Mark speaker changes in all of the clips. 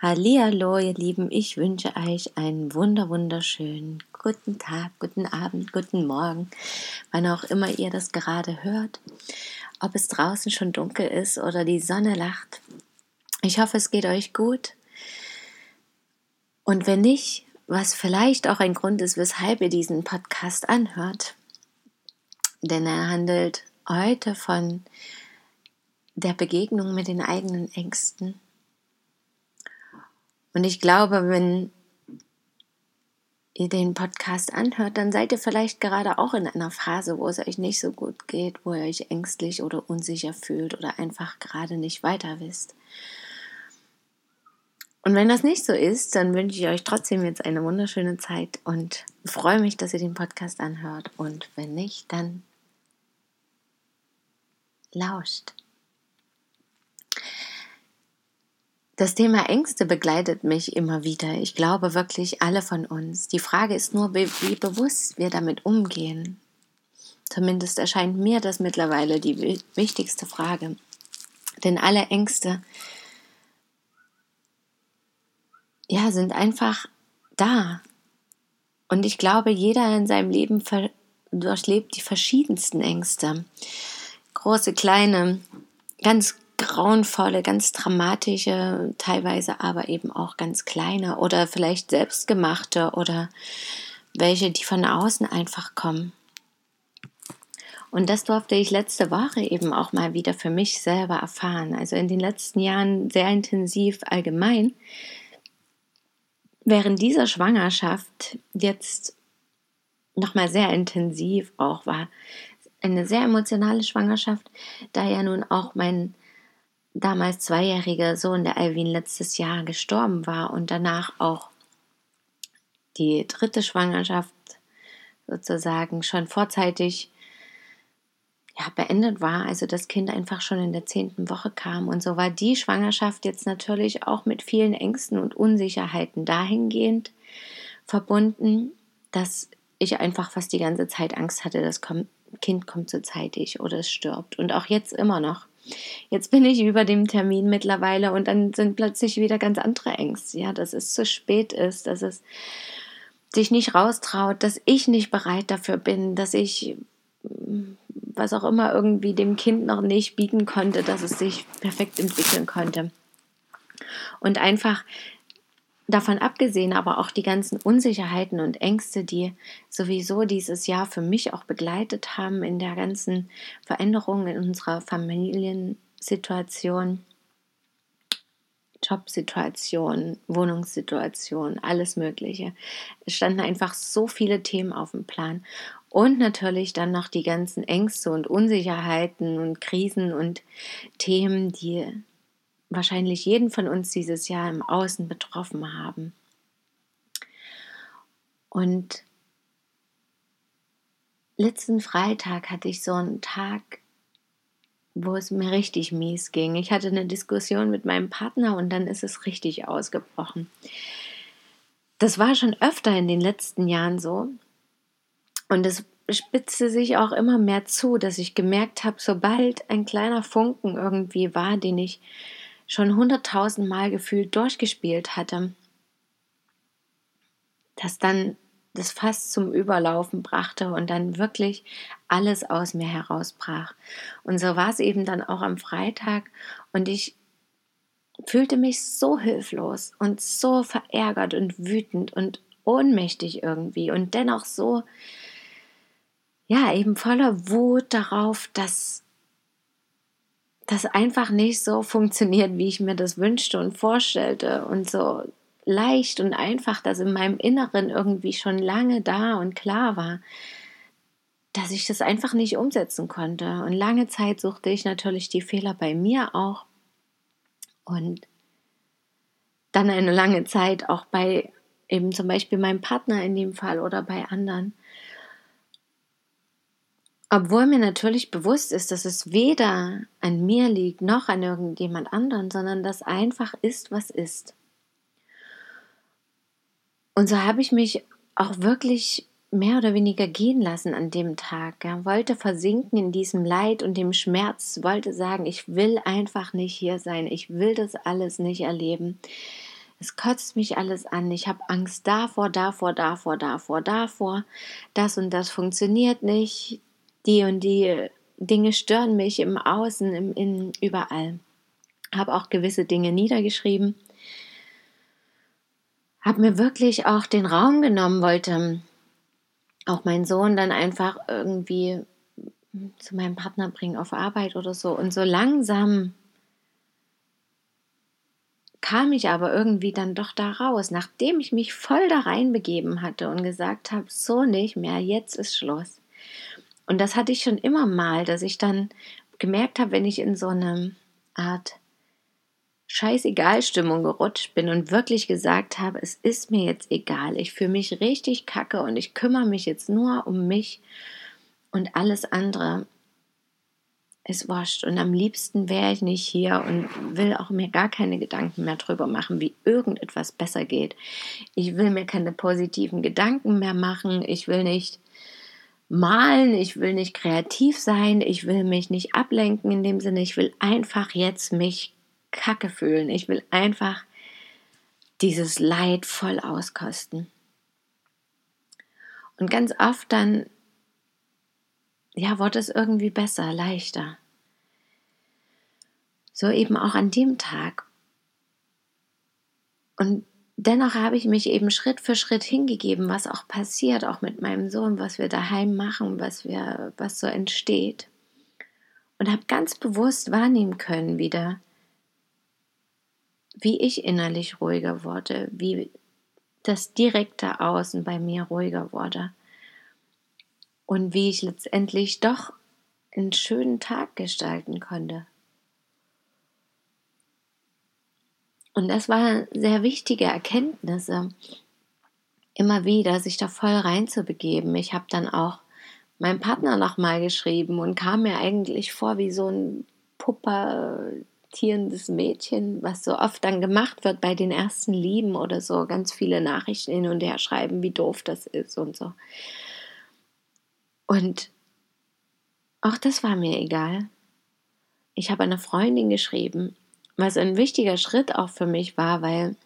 Speaker 1: Hallihallo, ihr Lieben, ich wünsche euch einen wunder wunderschönen guten Tag, guten Abend, guten Morgen, wann auch immer ihr das gerade hört. Ob es draußen schon dunkel ist oder die Sonne lacht. Ich hoffe, es geht euch gut. Und wenn nicht, was vielleicht auch ein Grund ist, weshalb ihr diesen Podcast anhört, denn er handelt heute von der Begegnung mit den eigenen Ängsten und ich glaube, wenn ihr den Podcast anhört, dann seid ihr vielleicht gerade auch in einer Phase, wo es euch nicht so gut geht, wo ihr euch ängstlich oder unsicher fühlt oder einfach gerade nicht weiter wisst. Und wenn das nicht so ist, dann wünsche ich euch trotzdem jetzt eine wunderschöne Zeit und freue mich, dass ihr den Podcast anhört. Und wenn nicht, dann lauscht. Das Thema Ängste begleitet mich immer wieder. Ich glaube wirklich alle von uns. Die Frage ist nur, wie bewusst wir damit umgehen. Zumindest erscheint mir das mittlerweile die wichtigste Frage. Denn alle Ängste, ja, sind einfach da. Und ich glaube, jeder in seinem Leben durchlebt die verschiedensten Ängste. Große, kleine, ganz grauenvolle, ganz dramatische, teilweise aber eben auch ganz kleine oder vielleicht selbstgemachte oder welche, die von außen einfach kommen. Und das durfte ich letzte Woche eben auch mal wieder für mich selber erfahren. Also in den letzten Jahren sehr intensiv allgemein. Während dieser Schwangerschaft jetzt nochmal sehr intensiv auch war. Eine sehr emotionale Schwangerschaft, da ja nun auch mein damals zweijährige Sohn, der Alvin, letztes Jahr gestorben war und danach auch die dritte Schwangerschaft sozusagen schon vorzeitig ja, beendet war, also das Kind einfach schon in der zehnten Woche kam. Und so war die Schwangerschaft jetzt natürlich auch mit vielen Ängsten und Unsicherheiten dahingehend verbunden, dass ich einfach fast die ganze Zeit Angst hatte, das Kind kommt zu zeitig oder es stirbt. Und auch jetzt immer noch. Jetzt bin ich über dem Termin mittlerweile und dann sind plötzlich wieder ganz andere Ängste, ja, dass es zu spät ist, dass es sich nicht raustraut, dass ich nicht bereit dafür bin, dass ich was auch immer irgendwie dem Kind noch nicht bieten konnte, dass es sich perfekt entwickeln konnte. Und einfach davon abgesehen, aber auch die ganzen Unsicherheiten und Ängste, die sowieso dieses Jahr für mich auch begleitet haben in der ganzen Veränderung in unserer Familiensituation, Jobsituation, Wohnungssituation, alles Mögliche. Es standen einfach so viele Themen auf dem Plan. Und natürlich dann noch die ganzen Ängste und Unsicherheiten und Krisen und Themen, die wahrscheinlich jeden von uns dieses Jahr im Außen betroffen haben. Und letzten Freitag hatte ich so einen Tag, wo es mir richtig mies ging. Ich hatte eine Diskussion mit meinem Partner und dann ist es richtig ausgebrochen. Das war schon öfter in den letzten Jahren so. Und es spitzte sich auch immer mehr zu, dass ich gemerkt habe, sobald ein kleiner Funken irgendwie war, den ich schon hunderttausend Mal gefühlt durchgespielt hatte, das dann das Fass zum Überlaufen brachte und dann wirklich alles aus mir herausbrach. Und so war es eben dann auch am Freitag und ich fühlte mich so hilflos und so verärgert und wütend und ohnmächtig irgendwie und dennoch so, ja, eben voller Wut darauf, dass das einfach nicht so funktioniert, wie ich mir das wünschte und vorstellte und so leicht und einfach, dass in meinem Inneren irgendwie schon lange da und klar war, dass ich das einfach nicht umsetzen konnte. Und lange Zeit suchte ich natürlich die Fehler bei mir auch. Und dann eine lange Zeit auch bei eben zum Beispiel meinem Partner in dem Fall oder bei anderen. Obwohl mir natürlich bewusst ist, dass es weder an mir liegt noch an irgendjemand anderen, sondern dass einfach ist, was ist. Und so habe ich mich auch wirklich mehr oder weniger gehen lassen an dem Tag. Ja. Wollte versinken in diesem Leid und dem Schmerz, wollte sagen, ich will einfach nicht hier sein, ich will das alles nicht erleben. Es kotzt mich alles an. Ich habe Angst davor, davor, davor, davor, davor. Das und das funktioniert nicht. Die und die Dinge stören mich im Außen, im Innen, überall. Habe auch gewisse Dinge niedergeschrieben. Habe mir wirklich auch den Raum genommen, wollte auch meinen Sohn dann einfach irgendwie zu meinem Partner bringen auf Arbeit oder so. Und so langsam kam ich aber irgendwie dann doch da raus, nachdem ich mich voll da reinbegeben hatte und gesagt habe, so nicht mehr, jetzt ist Schluss. Und das hatte ich schon immer mal, dass ich dann gemerkt habe, wenn ich in so eine Art Scheißegal-Stimmung gerutscht bin und wirklich gesagt habe, es ist mir jetzt egal, ich fühle mich richtig kacke und ich kümmere mich jetzt nur um mich und alles andere ist wurscht. Und am liebsten wäre ich nicht hier und will auch mir gar keine Gedanken mehr drüber machen, wie irgendetwas besser geht. Ich will mir keine positiven Gedanken mehr machen. Ich will nicht malen, ich will nicht kreativ sein, ich will mich nicht ablenken in dem Sinne, ich will einfach jetzt mich kacke fühlen. Ich will einfach dieses Leid voll auskosten. Und ganz oft dann, ja, wurde es irgendwie besser, leichter. So eben auch an dem Tag. Und dennoch habe ich mich eben Schritt für Schritt hingegeben, was auch passiert, auch mit meinem Sohn, was wir daheim machen, was wir, was so entsteht. Und habe ganz bewusst wahrnehmen können wieder, wie ich innerlich ruhiger wurde, wie das direkte Außen bei mir ruhiger wurde und wie ich letztendlich doch einen schönen Tag gestalten konnte. Und das waren sehr wichtige Erkenntnisse, immer wieder sich da voll reinzubegeben. Ich habe dann auch meinem Partner nochmal geschrieben und kam mir eigentlich vor wie so ein pubertierendes Mädchen, was so oft dann gemacht wird bei den ersten Lieben oder so, ganz viele Nachrichten hin und her schreiben, wie doof das ist und so. Und auch das war mir egal. Ich habe einer Freundin geschrieben, was ein wichtiger Schritt auch für mich war, weil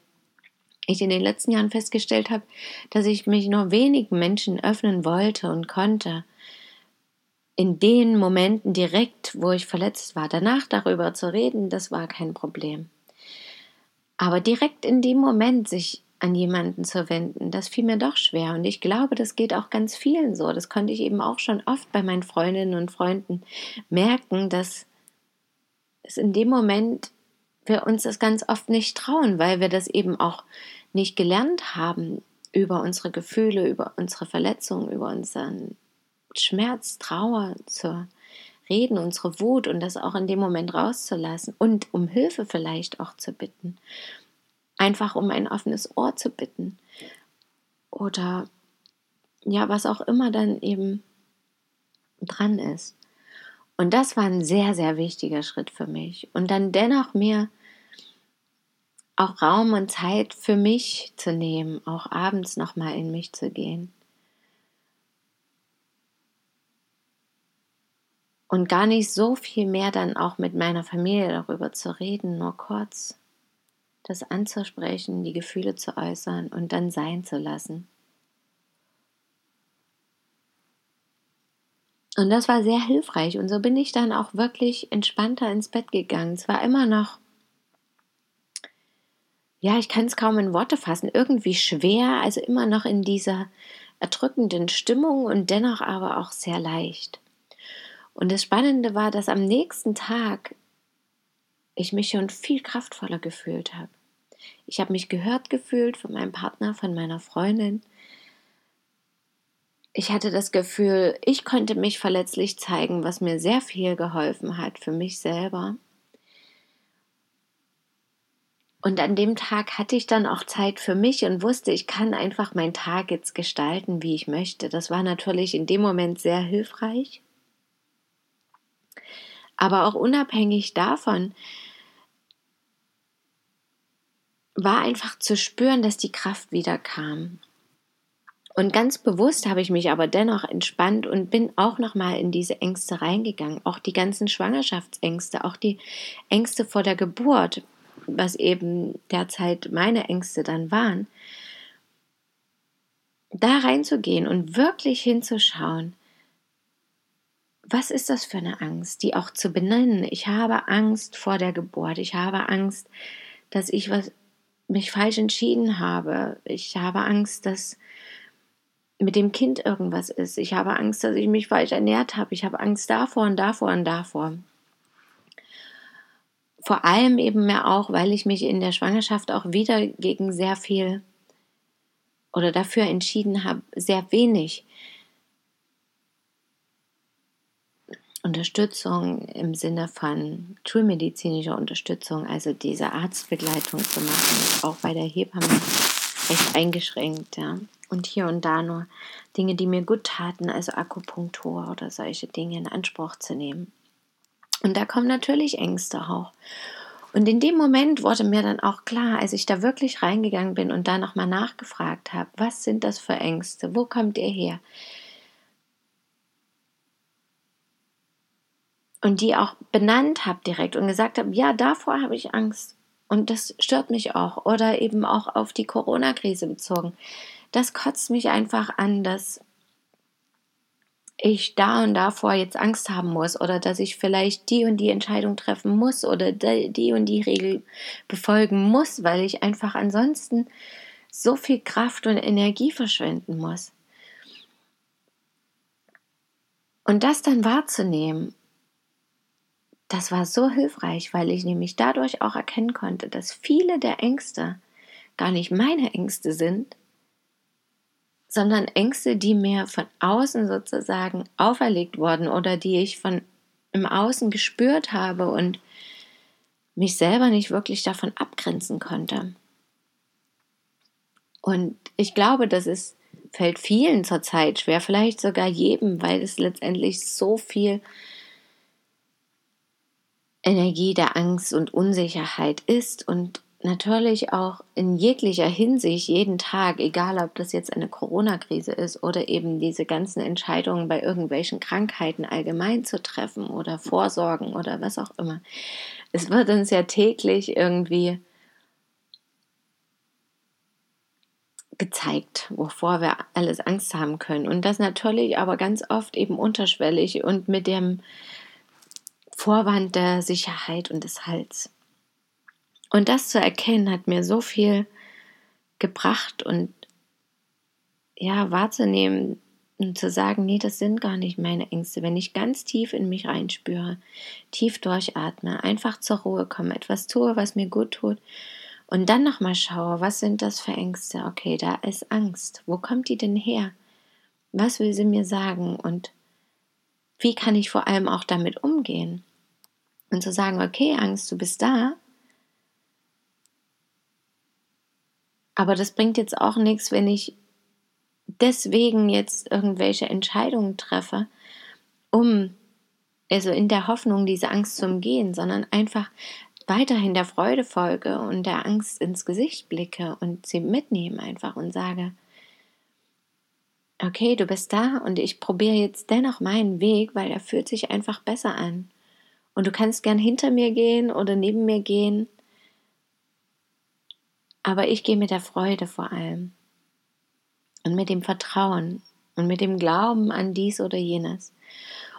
Speaker 1: ich in den letzten Jahren festgestellt habe, dass ich mich nur wenigen Menschen öffnen wollte und konnte. In den Momenten direkt, wo ich verletzt war, danach darüber zu reden, das war kein Problem. Aber direkt in dem Moment sich an jemanden zu wenden, das fiel mir doch schwer. Und ich glaube, das geht auch ganz vielen so. Das konnte ich eben auch schon oft bei meinen Freundinnen und Freunden merken, dass es in dem Moment wir uns das ganz oft nicht trauen, weil wir das eben auch nicht gelernt haben, über unsere Gefühle, über unsere Verletzungen, über unseren Schmerz, Trauer zu reden, unsere Wut und das auch in dem Moment rauszulassen und um Hilfe vielleicht auch zu bitten. Einfach um ein offenes Ohr zu bitten. Oder ja, was auch immer dann eben dran ist. Und das war ein sehr, sehr wichtiger Schritt für mich. Und dann dennoch mir auch Raum und Zeit für mich zu nehmen, auch abends nochmal in mich zu gehen. Und gar nicht so viel mehr dann auch mit meiner Familie darüber zu reden, nur kurz das anzusprechen, die Gefühle zu äußern und dann sein zu lassen. Und das war sehr hilfreich. Und so bin ich dann auch wirklich entspannter ins Bett gegangen. Es war immer noch, ja, ich kann es kaum in Worte fassen, irgendwie schwer, also immer noch in dieser erdrückenden Stimmung und dennoch aber auch sehr leicht. Und das Spannende war, dass am nächsten Tag ich mich schon viel kraftvoller gefühlt habe. Ich habe mich gehört gefühlt von meinem Partner, von meiner Freundin ich hatte das Gefühl, ich konnte mich verletzlich zeigen, was mir sehr viel geholfen hat für mich selber. Und an dem Tag hatte ich dann auch Zeit für mich und wusste, ich kann einfach meinen Tag jetzt gestalten, wie ich möchte. Das war natürlich in dem Moment sehr hilfreich. Aber auch unabhängig davon war einfach zu spüren, dass die Kraft wieder kam. Und ganz bewusst habe ich mich aber dennoch entspannt und bin auch nochmal in diese Ängste reingegangen. Auch die ganzen Schwangerschaftsängste, auch die Ängste vor der Geburt was eben derzeit meine Ängste dann waren, da reinzugehen und wirklich hinzuschauen, was ist das für eine Angst, die auch zu benennen. Ich habe Angst vor der Geburt, ich habe Angst, dass ich was, mich falsch entschieden habe, ich habe Angst, dass mit dem Kind irgendwas ist, ich habe Angst, dass ich mich falsch ernährt habe, ich habe Angst davor und davor und davor. Vor allem eben mehr auch, weil ich mich in der Schwangerschaft auch wieder gegen sehr viel oder dafür entschieden habe, sehr wenig Unterstützung im Sinne von schulmedizinischer Unterstützung, also diese Arztbegleitung zu machen, auch bei der Hebamme recht eingeschränkt, ja. Und hier und da nur Dinge, die mir gut taten, also Akupunktur oder solche Dinge in Anspruch zu nehmen. Und da kommen natürlich Ängste auch. Und in dem Moment wurde mir dann auch klar, als ich da wirklich reingegangen bin und da nochmal nachgefragt habe, was sind das für Ängste? Wo kommt ihr her? Und die auch benannt habe direkt und gesagt habe, ja, davor habe ich Angst. Und das stört mich auch. Oder eben auch auf die Corona-Krise bezogen. Das kotzt mich einfach an, dass ich da und davor jetzt Angst haben muss oder dass ich vielleicht die und die Entscheidung treffen muss oder die und die Regel befolgen muss, weil ich einfach ansonsten so viel Kraft und Energie verschwenden muss. Und das dann wahrzunehmen, das war so hilfreich, weil ich nämlich dadurch auch erkennen konnte, dass viele der Ängste gar nicht meine Ängste sind, sondern Ängste, die mir von außen sozusagen auferlegt wurden oder die ich von im Außen gespürt habe und mich selber nicht wirklich davon abgrenzen konnte. Und ich glaube, das ist, fällt vielen zurzeit schwer, vielleicht sogar jedem, weil es letztendlich so viel Energie der Angst und Unsicherheit ist und natürlich auch in jeglicher Hinsicht jeden Tag, egal ob das jetzt eine Corona-Krise ist oder eben diese ganzen Entscheidungen bei irgendwelchen Krankheiten allgemein zu treffen oder Vorsorgen oder was auch immer. Es wird uns ja täglich irgendwie gezeigt, wovor wir alles Angst haben können. Und das natürlich aber ganz oft eben unterschwellig und mit dem Vorwand der Sicherheit und des Hals. Und das zu erkennen hat mir so viel gebracht und ja, wahrzunehmen und zu sagen, nee, das sind gar nicht meine Ängste. Wenn ich ganz tief in mich reinspüre, tief durchatme, einfach zur Ruhe komme, etwas tue, was mir gut tut und dann nochmal schaue, was sind das für Ängste? Okay, da ist Angst. Wo kommt die denn her? Was will sie mir sagen? Und wie kann ich vor allem auch damit umgehen? Und zu sagen, okay, Angst, du bist da, Aber das bringt jetzt auch nichts, wenn ich deswegen jetzt irgendwelche Entscheidungen treffe, um, also in der Hoffnung, diese Angst zu umgehen, sondern einfach weiterhin der Freude folge und der Angst ins Gesicht blicke und sie mitnehme einfach und sage, okay, du bist da und ich probiere jetzt dennoch meinen Weg, weil er fühlt sich einfach besser an. Und du kannst gern hinter mir gehen oder neben mir gehen. Aber ich gehe mit der Freude vor allem. Und mit dem Vertrauen und mit dem Glauben an dies oder jenes.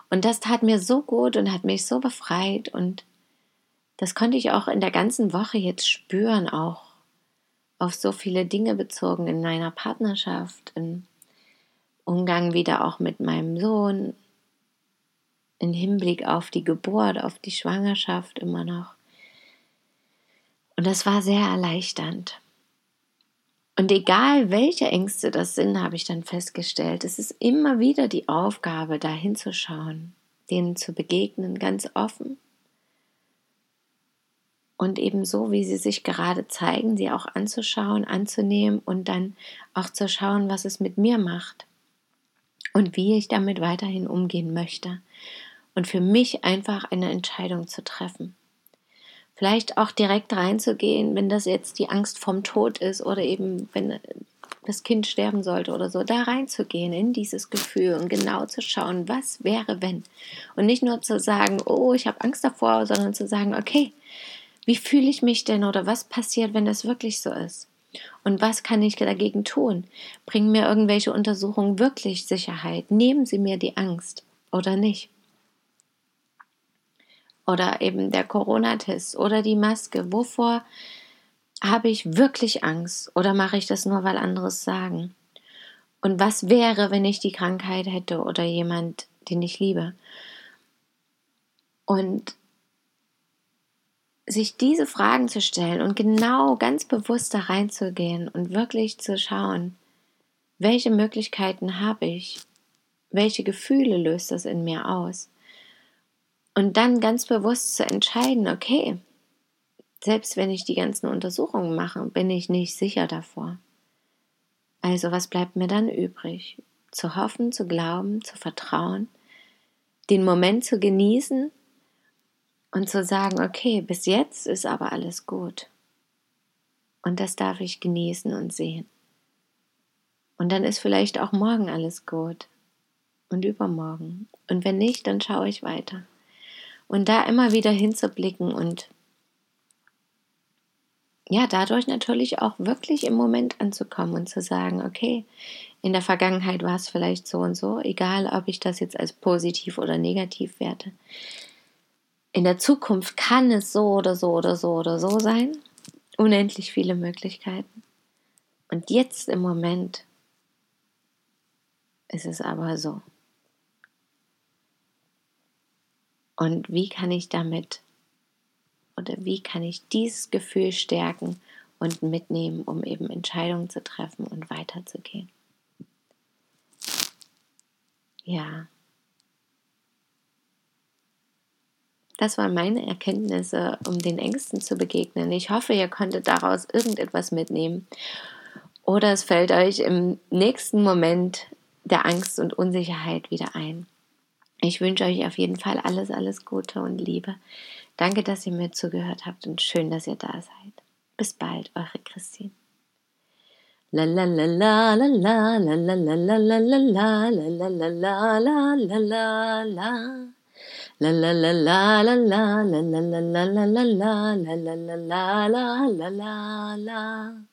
Speaker 1: Und das tat mir so gut und hat mich so befreit. Und das konnte ich auch in der ganzen Woche jetzt spüren, auch auf so viele Dinge bezogen in meiner Partnerschaft, im Umgang wieder auch mit meinem Sohn, im Hinblick auf die Geburt, auf die Schwangerschaft immer noch. Und das war sehr erleichternd. Und egal welche Ängste das sind, habe ich dann festgestellt, es ist immer wieder die Aufgabe, da hinzuschauen, denen zu begegnen, ganz offen. und eben so, wie sie sich gerade zeigen, sie auch anzuschauen, anzunehmen und dann auch zu schauen, was es mit mir macht und wie ich damit weiterhin umgehen möchte. Und für mich einfach eine Entscheidung zu treffen. Vielleicht auch direkt reinzugehen, wenn das jetzt die Angst vom Tod ist oder eben wenn das Kind sterben sollte oder so, da reinzugehen in dieses Gefühl und genau zu schauen, was wäre, wenn. Und nicht nur zu sagen, oh, ich habe Angst davor, sondern zu sagen, okay, wie fühle ich mich denn oder was passiert, wenn das wirklich so ist? Und was kann ich dagegen tun? Bringen mir irgendwelche Untersuchungen wirklich Sicherheit? Nehmen sie mir die Angst oder nicht? Oder eben der Corona-Test oder die Maske. Wovor habe ich wirklich Angst oder mache ich das nur, weil andere es sagen? Und was wäre, wenn ich die Krankheit hätte oder jemand, den ich liebe? Und sich diese Fragen zu stellen und genau ganz bewusst da reinzugehen und wirklich zu schauen, welche Möglichkeiten habe ich, welche Gefühle löst das in mir aus. Und dann ganz bewusst zu entscheiden, okay, selbst wenn ich die ganzen Untersuchungen mache, bin ich nicht sicher davor. Also was bleibt mir dann übrig? Zu hoffen, zu glauben, zu vertrauen, den Moment zu genießen und zu sagen, okay, bis jetzt ist aber alles gut. Und das darf ich genießen und sehen. Und dann ist vielleicht auch morgen alles gut. Und übermorgen. Und wenn nicht, dann schaue ich weiter. Und da immer wieder hinzublicken und ja, dadurch natürlich auch wirklich im Moment anzukommen und zu sagen, okay, in der Vergangenheit war es vielleicht so und so, egal ob ich das jetzt als positiv oder negativ werte in der Zukunft kann es so oder so oder so oder so sein. Unendlich viele Möglichkeiten. Und jetzt im Moment ist es aber so. Und wie kann ich damit oder wie kann ich dieses Gefühl stärken und mitnehmen, um eben Entscheidungen zu treffen und weiterzugehen? Ja, Das waren meine Erkenntnisse, um den Ängsten zu begegnen. Ich hoffe, ihr konntet daraus irgendetwas mitnehmen. Oder es fällt euch im nächsten Moment der Angst und Unsicherheit wieder ein. Ich wünsche euch auf jeden Fall alles, alles Gute und Liebe. Danke, dass ihr mir zugehört habt und schön, dass ihr da seid. Bis bald, eure Christine. La la la la la la la la la la la la la la la la la la la la La la la la la la la la la la la la la la la la la la la la